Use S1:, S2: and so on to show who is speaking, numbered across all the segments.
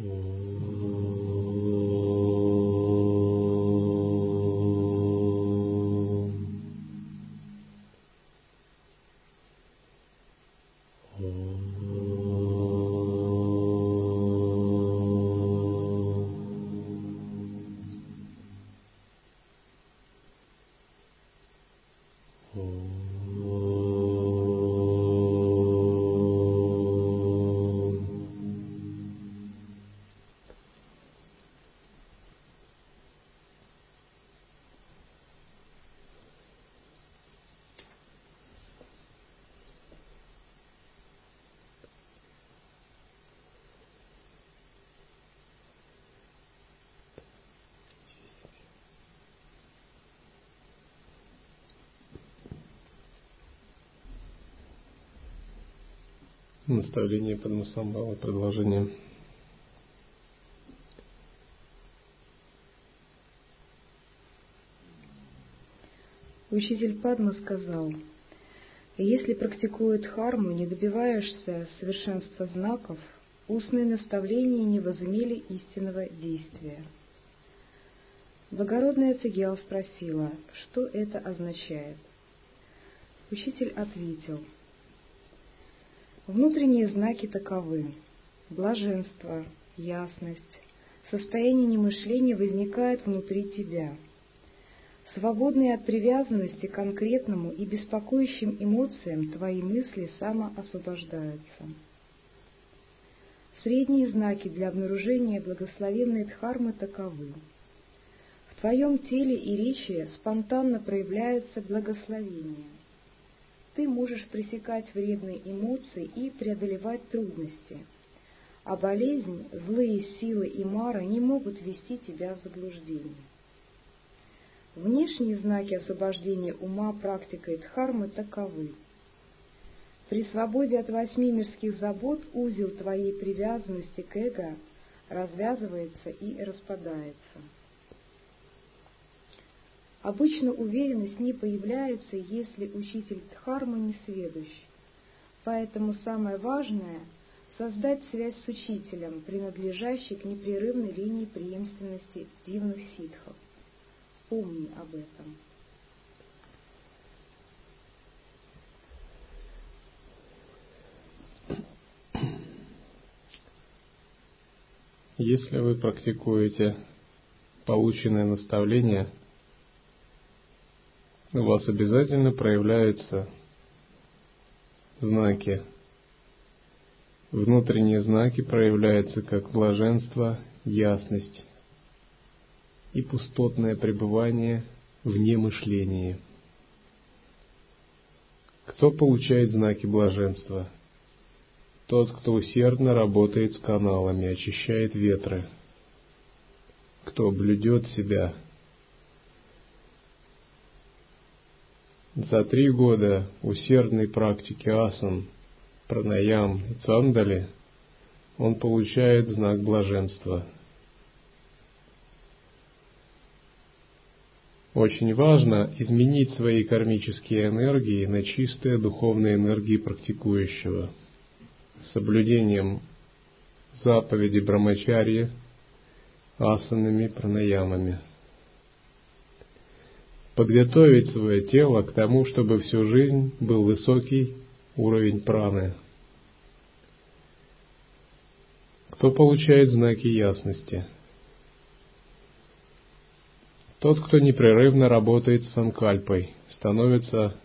S1: Mm. Наставление Падмасамбхава, продолжение.
S2: Учитель Падма сказал, если практикует харму, не добиваешься совершенства знаков, устные наставления не возымели истинного действия. Благородная Цигел спросила, что это означает. Учитель ответил – Внутренние знаки таковы. Блаженство, ясность, состояние немышления возникает внутри тебя. Свободные от привязанности к конкретному и беспокоящим эмоциям твои мысли самоосвобождаются. Средние знаки для обнаружения благословенной дхармы таковы. В твоем теле и речи спонтанно проявляется благословение – ты можешь пресекать вредные эмоции и преодолевать трудности. А болезнь, злые силы и мара не могут ввести тебя в заблуждение. Внешние знаки освобождения ума практикой Дхармы таковы. При свободе от восьми мирских забот узел твоей привязанности к эго развязывается и распадается. Обычно уверенность не появляется, если учитель Дхармы не сведущ. Поэтому самое важное — создать связь с учителем, принадлежащей к непрерывной линии преемственности дивных ситхов. Помни об этом.
S1: Если вы практикуете полученное наставление – у вас обязательно проявляются знаки. Внутренние знаки проявляются как блаженство, ясность и пустотное пребывание вне мышления. Кто получает знаки блаженства? Тот, кто усердно работает с каналами, очищает ветры. Кто блюдет себя – За три года усердной практики асан, пранаям и цандали он получает знак блаженства. Очень важно изменить свои кармические энергии на чистые духовные энергии практикующего, соблюдением заповеди Брамачарьи, асанами, пранаямами подготовить свое тело к тому, чтобы всю жизнь был высокий уровень праны. Кто получает знаки ясности? Тот, кто непрерывно работает с санкальпой, становится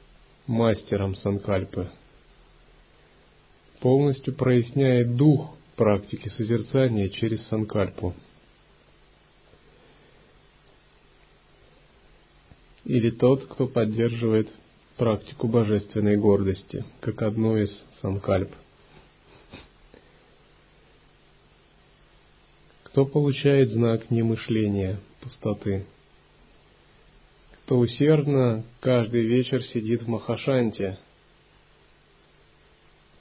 S1: мастером санкальпы. Полностью проясняет дух практики созерцания через санкальпу – или тот, кто поддерживает практику божественной гордости, как одну из санкальп. Кто получает знак немышления, пустоты? Кто усердно каждый вечер сидит в Махашанте,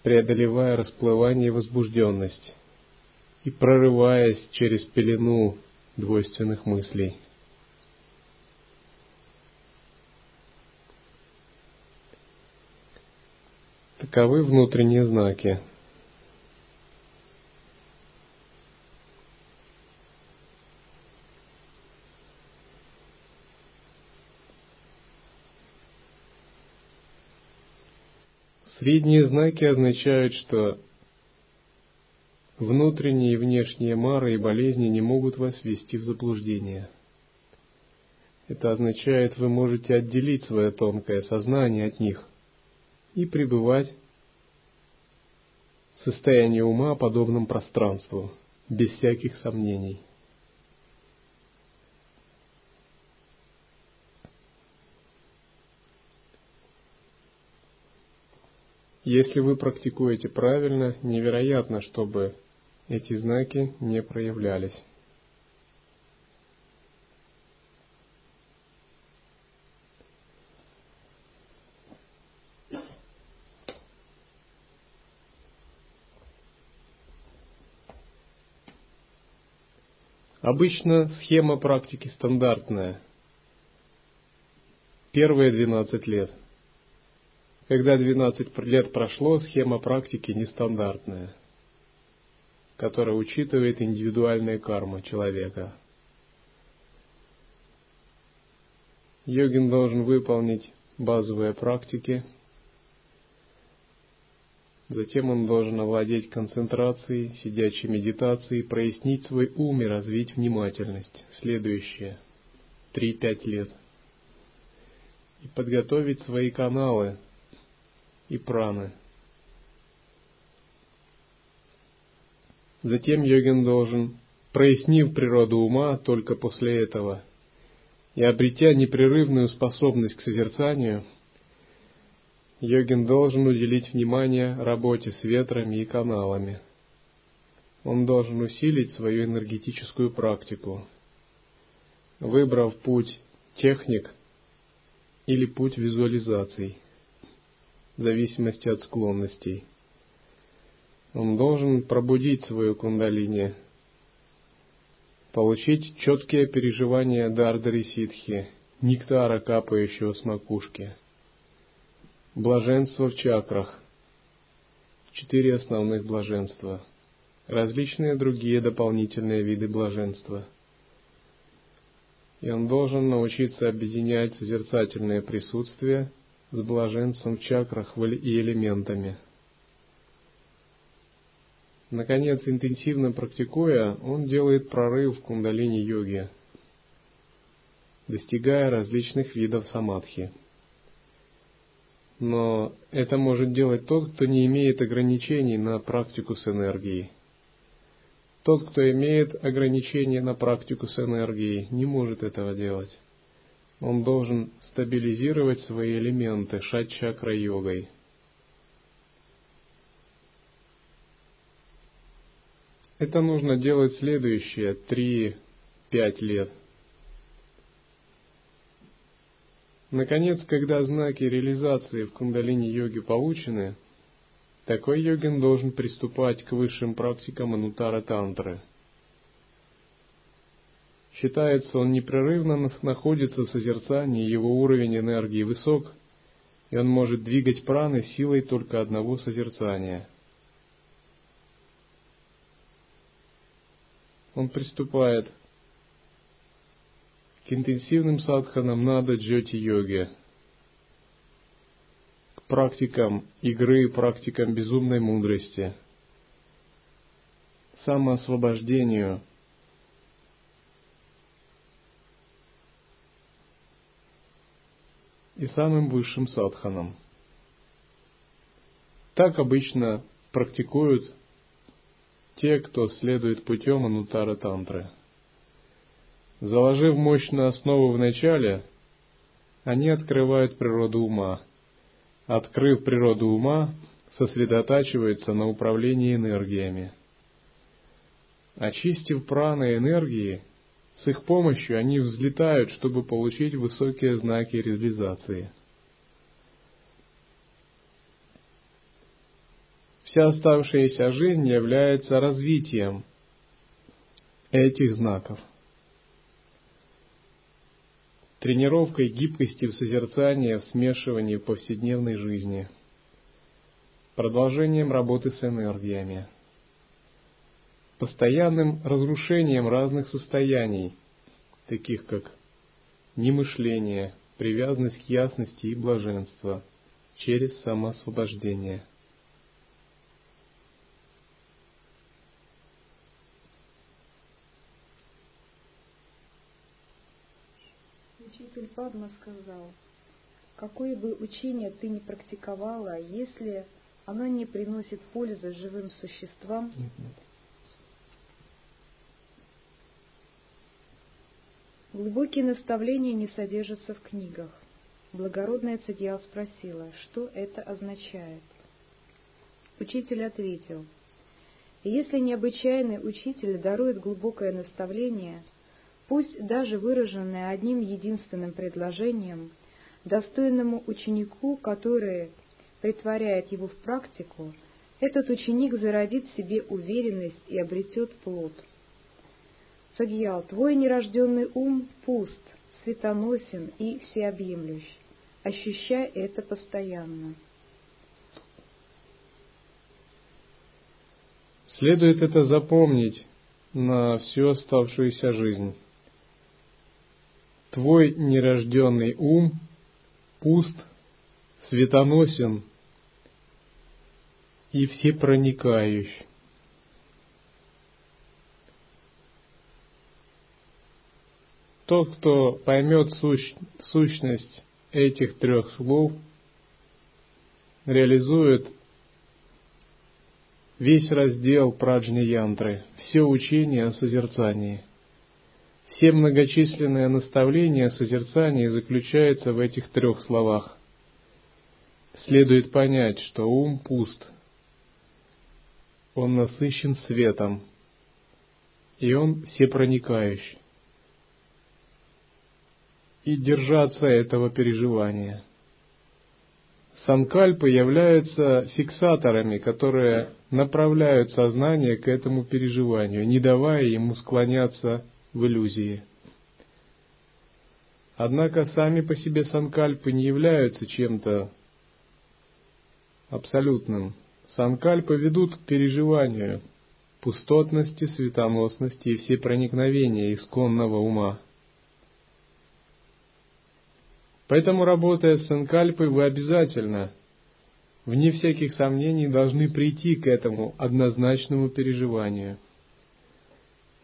S1: преодолевая расплывание и возбужденность и прорываясь через пелену двойственных мыслей – таковы внутренние знаки. Средние знаки означают, что внутренние и внешние мары и болезни не могут вас ввести в заблуждение. Это означает, вы можете отделить свое тонкое сознание от них и пребывать состоянии ума, подобном пространству, без всяких сомнений. Если вы практикуете правильно, невероятно, чтобы эти знаки не проявлялись. Обычно схема практики стандартная. Первые 12 лет – когда 12 лет прошло, схема практики нестандартная, которая учитывает индивидуальные кармы человека. Йогин должен выполнить базовые практики, затем он должен овладеть концентрацией, сидячей медитацией, прояснить свой ум и развить внимательность. Следующие 3-5 лет. И подготовить свои каналы и праны. Затем йогин должен, прояснив природу ума только после этого и обретя непрерывную способность к созерцанию, йогин должен уделить внимание работе с ветрами и каналами. Он должен усилить свою энергетическую практику, выбрав путь техник или путь визуализаций – в зависимости от склонностей. Он должен пробудить свою кундалини, получить четкие переживания Дардари Ситхи, нектара, капающего с макушки, блаженство в чакрах, четыре основных блаженства, различные другие дополнительные виды блаженства. И он должен научиться объединять созерцательное присутствие – с блаженством в чакрах и элементами. Наконец, интенсивно практикуя, он делает прорыв в кундалини-йоге, достигая различных видов самадхи. Но это может делать тот, кто не имеет ограничений на практику с энергией. Тот, кто имеет ограничения на практику с энергией, не может этого делать он должен стабилизировать свои элементы шат-чакра-йогой. Это нужно делать следующие 3-5 лет. Наконец, когда знаки реализации в кундалини-йоге получены, такой йогин должен приступать к высшим практикам анутара-тантры – Считается, он непрерывно находится в созерцании, его уровень энергии высок, и он может двигать праны силой только одного созерцания. Он приступает к интенсивным садханам нада джоти-йоги, к практикам игры, практикам безумной мудрости, самоосвобождению – и самым высшим садханом. Так обычно практикуют те, кто следует путем анутара тантры. Заложив мощную основу в начале, они открывают природу ума. Открыв природу ума, сосредотачиваются на управлении энергиями. Очистив праны энергии, с их помощью они взлетают, чтобы получить высокие знаки реализации. Вся оставшаяся жизнь является развитием этих знаков. Тренировкой гибкости в созерцании, в смешивании в повседневной жизни. Продолжением работы с энергиями постоянным разрушением разных состояний, таких как немышление, привязанность к ясности и блаженство, через самоосвобождение.
S2: Падма сказал, какое бы учение ты ни практиковала, если оно не приносит пользы живым существам, глубокие наставления не содержатся в книгах. Благородная Цадьял спросила, что это означает. Учитель ответил, если необычайный учитель дарует глубокое наставление, пусть даже выраженное одним единственным предложением, достойному ученику, который притворяет его в практику, этот ученик зародит в себе уверенность и обретет плод. Сагьял, твой нерожденный ум пуст, светоносен и всеобъемлющ. Ощущай это постоянно.
S1: Следует это запомнить на всю оставшуюся жизнь. Твой нерожденный ум пуст, светоносен и всепроникающ. Тот, кто поймет сущ, сущность этих трех слов, реализует весь раздел Праджни Янтры, все учения о созерцании. Все многочисленные наставления о созерцании заключаются в этих трех словах. Следует понять, что ум пуст, он насыщен светом, и он всепроникающий и держаться этого переживания. Санкальпы являются фиксаторами, которые направляют сознание к этому переживанию, не давая ему склоняться в иллюзии. Однако сами по себе санкальпы не являются чем-то абсолютным. Санкальпы ведут к переживанию пустотности, светоносности и всепроникновения исконного ума. Поэтому, работая с санкальпой, вы обязательно, вне всяких сомнений, должны прийти к этому однозначному переживанию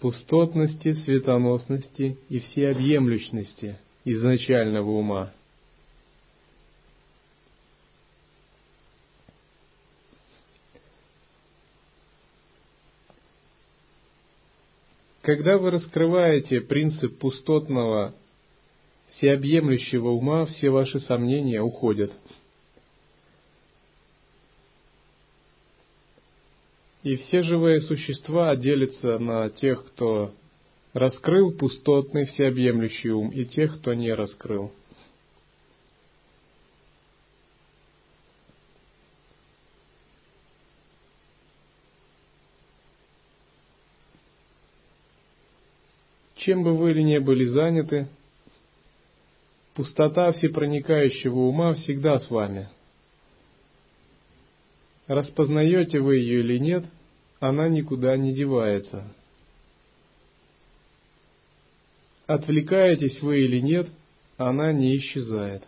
S1: пустотности, светоносности и всеобъемлющности изначального ума. Когда вы раскрываете принцип пустотного всеобъемлющего ума все ваши сомнения уходят. И все живые существа делятся на тех, кто раскрыл пустотный всеобъемлющий ум, и тех, кто не раскрыл. Чем бы вы ни были заняты, Пустота всепроникающего ума всегда с вами. Распознаете вы ее или нет, она никуда не девается. Отвлекаетесь вы или нет, она не исчезает.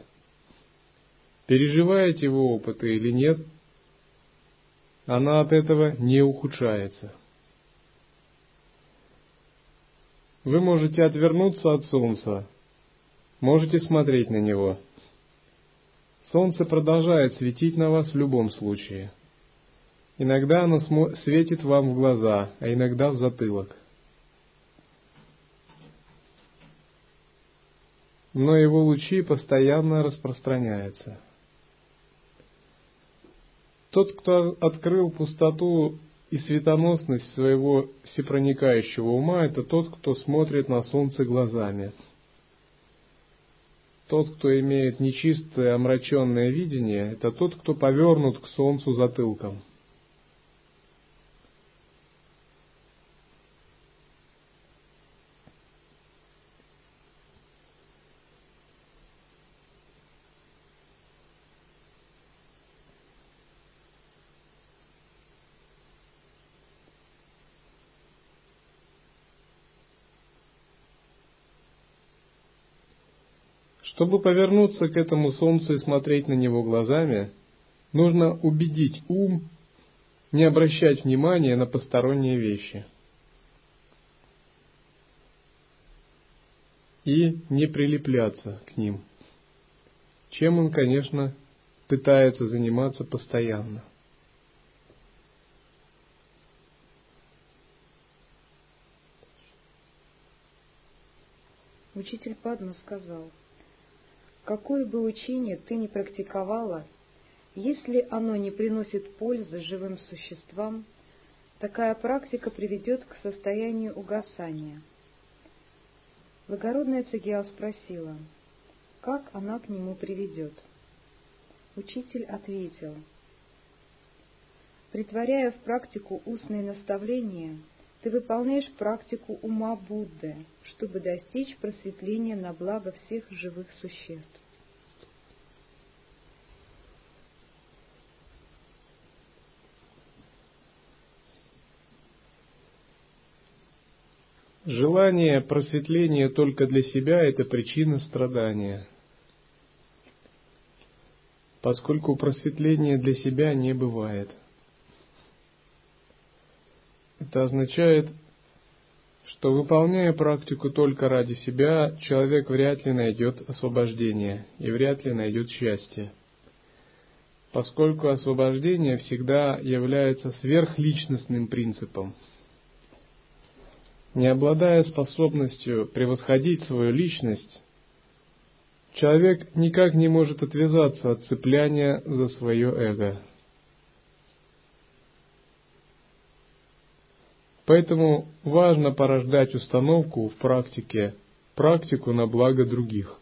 S1: Переживаете вы опыты или нет, она от этого не ухудшается. Вы можете отвернуться от солнца, Можете смотреть на него. Солнце продолжает светить на вас в любом случае. Иногда оно светит вам в глаза, а иногда в затылок. Но его лучи постоянно распространяются. Тот, кто открыл пустоту и светоносность своего всепроникающего ума, это тот, кто смотрит на солнце глазами – тот, кто имеет нечистое, омраченное видение, это тот, кто повернут к солнцу затылком. Чтобы повернуться к этому солнцу и смотреть на него глазами, нужно убедить ум не обращать внимания на посторонние вещи и не прилепляться к ним, чем он, конечно, пытается заниматься постоянно.
S2: Учитель Падма сказал – Какое бы учение ты ни практиковала, если оно не приносит пользы живым существам, такая практика приведет к состоянию угасания. Благородная Цигиал спросила, как она к нему приведет. Учитель ответил, притворяя в практику устные наставления, ты выполняешь практику ума Будды, чтобы достичь просветления на благо всех живых существ.
S1: Желание просветления только для себя – это причина страдания, поскольку просветления для себя не бывает – это означает, что выполняя практику только ради себя, человек вряд ли найдет освобождение и вряд ли найдет счастье, поскольку освобождение всегда является сверхличностным принципом. Не обладая способностью превосходить свою личность, человек никак не может отвязаться от цепляния за свое эго – Поэтому важно порождать установку в практике, практику на благо других.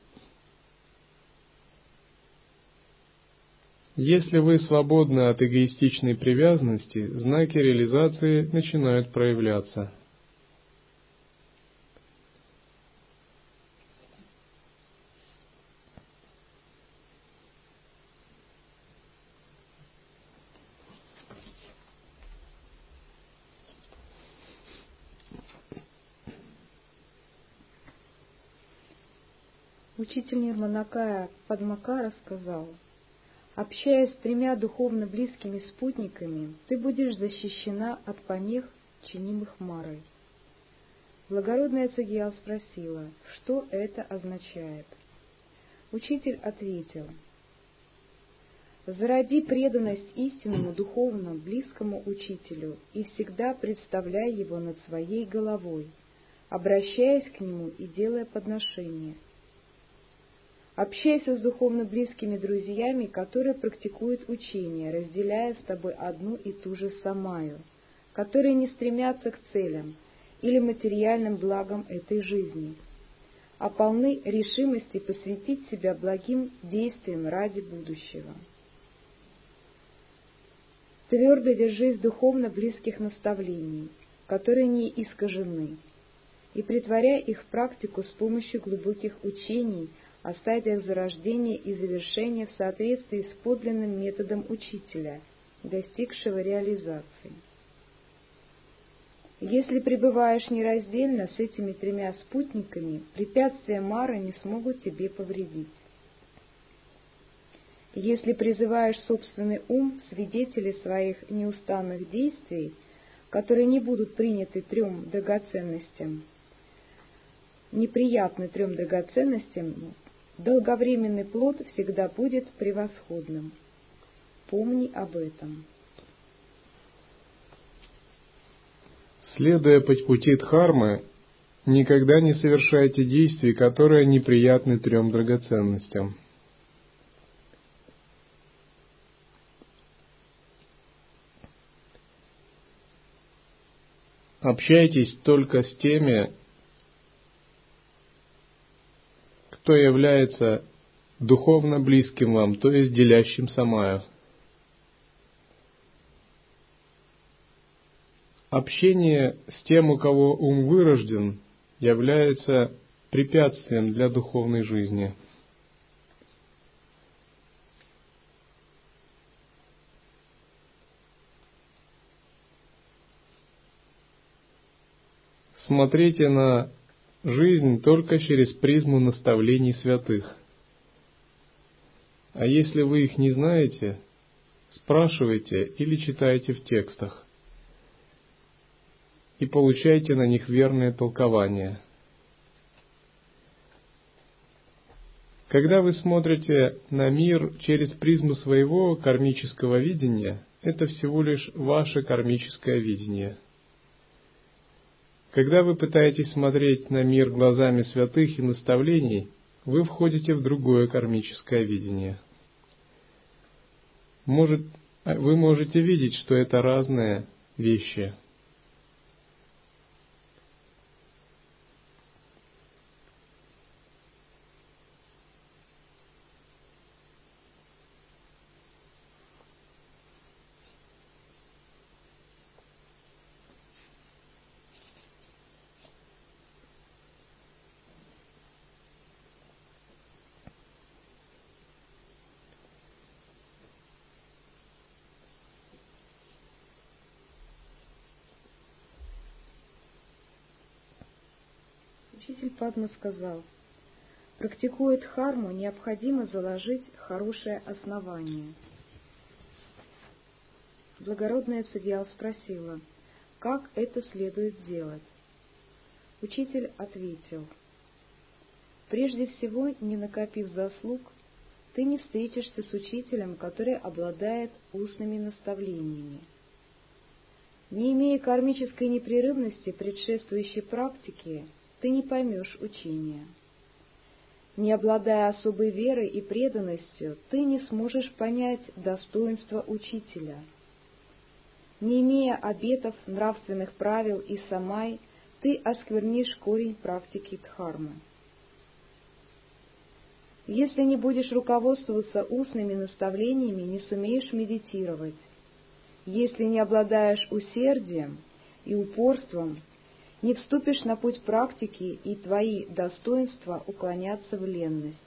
S1: Если вы свободны от эгоистичной привязанности, знаки реализации начинают проявляться –
S2: Учитель Нирманакая Падмакара сказал, «Общаясь с тремя духовно близкими спутниками, ты будешь защищена от помех, чинимых Марой». Благородная Цагиял спросила, что это означает. Учитель ответил, «Заради преданность истинному духовному близкому учителю и всегда представляй его над своей головой, обращаясь к нему и делая подношения» Общайся с духовно близкими друзьями, которые практикуют учение, разделяя с тобой одну и ту же самаю, которые не стремятся к целям или материальным благам этой жизни, а полны решимости посвятить себя благим действиям ради будущего. Твердо держись духовно близких наставлений, которые не искажены, и притворяй их в практику с помощью глубоких учений – о стадиях зарождения и завершения в соответствии с подлинным методом учителя, достигшего реализации. Если пребываешь нераздельно с этими тремя спутниками, препятствия Мара не смогут тебе повредить. Если призываешь собственный ум, свидетели своих неустанных действий, которые не будут приняты трем драгоценностям, неприятны трем драгоценностям, долговременный плод всегда будет превосходным. Помни об этом.
S1: Следуя по пути Дхармы, никогда не совершайте действий, которые неприятны трем драгоценностям. Общайтесь только с теми, кто является духовно близким вам, то есть делящим самаю. Общение с тем, у кого ум вырожден, является препятствием для духовной жизни. Смотрите на жизнь только через призму наставлений святых – А если вы их не знаете, спрашивайте или читайте в текстах и получайте на них верное толкование. Когда вы смотрите на мир через призму своего кармического видения, это всего лишь ваше кармическое видение. Когда вы пытаетесь смотреть на мир глазами святых и наставлений, вы входите в другое кармическое видение. Может, вы можете видеть, что это разные вещи –
S2: Учитель Падма сказал, практикуя дхарму, необходимо заложить хорошее основание. Благородная Цигьял спросила, как это следует делать. Учитель ответил, прежде всего, не накопив заслуг, ты не встретишься с учителем, который обладает устными наставлениями. Не имея кармической непрерывности предшествующей практики, ты не поймешь учения. Не обладая особой верой и преданностью, ты не сможешь понять достоинство учителя. Не имея обетов, нравственных правил и самай, ты осквернишь корень практики дхармы. Если не будешь руководствоваться устными наставлениями, не сумеешь медитировать. Если не обладаешь усердием и упорством, не вступишь на путь практики, и твои достоинства уклонятся в ленность.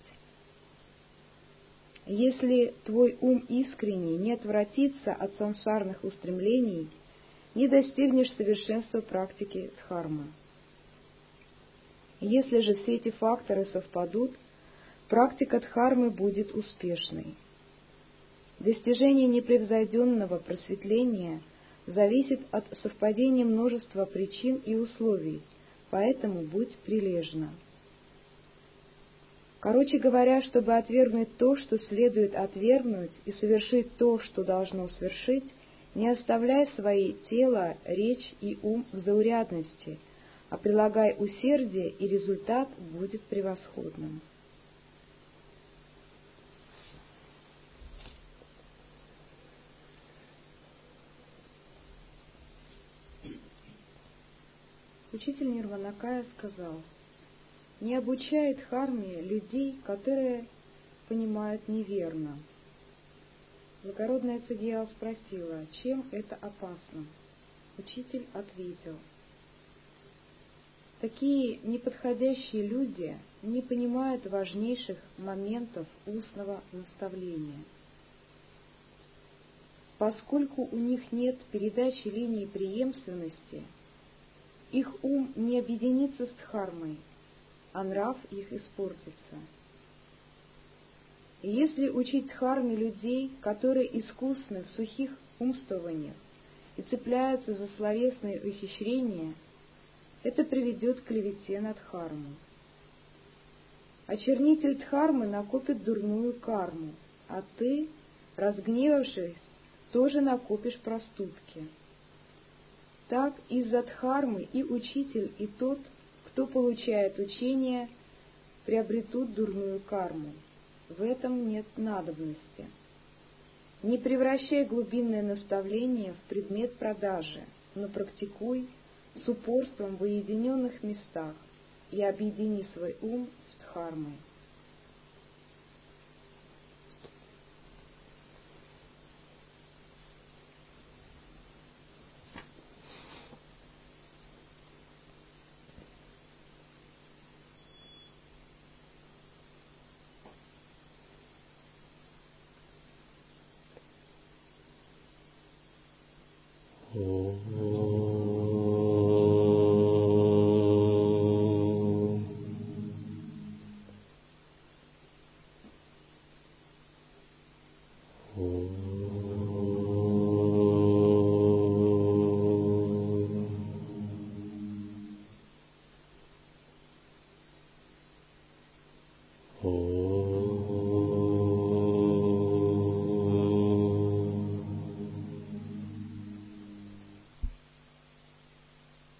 S2: Если твой ум искренний не отвратится от сансарных устремлений, не достигнешь совершенства практики дхармы. Если же все эти факторы совпадут, практика дхармы будет успешной. Достижение непревзойденного просветления – зависит от совпадения множества причин и условий, поэтому будь прилежна. Короче говоря, чтобы отвергнуть то, что следует отвергнуть, и совершить то, что должно свершить, не оставляй свои тело, речь и ум в заурядности, а прилагай усердие, и результат будет превосходным. Учитель Нирванакая сказал, не обучает харме людей, которые понимают неверно. Благородная Цигьял спросила, чем это опасно. Учитель ответил, такие неподходящие люди не понимают важнейших моментов устного наставления. Поскольку у них нет передачи линии преемственности – их ум не объединится с дхармой, а нрав их испортится. И если учить дхарме людей, которые искусны в сухих умствованиях и цепляются за словесные ухищрения, это приведет к клевете на дхарму. Очернитель дхармы накопит дурную карму, а ты, разгневавшись, тоже накопишь проступки. Так из-за дхармы и учитель, и тот, кто получает учение, приобретут дурную карму. В этом нет надобности. Не превращай глубинное наставление в предмет продажи, но практикуй с упорством в уединенных местах и объедини свой ум с дхармой.
S1: Oh.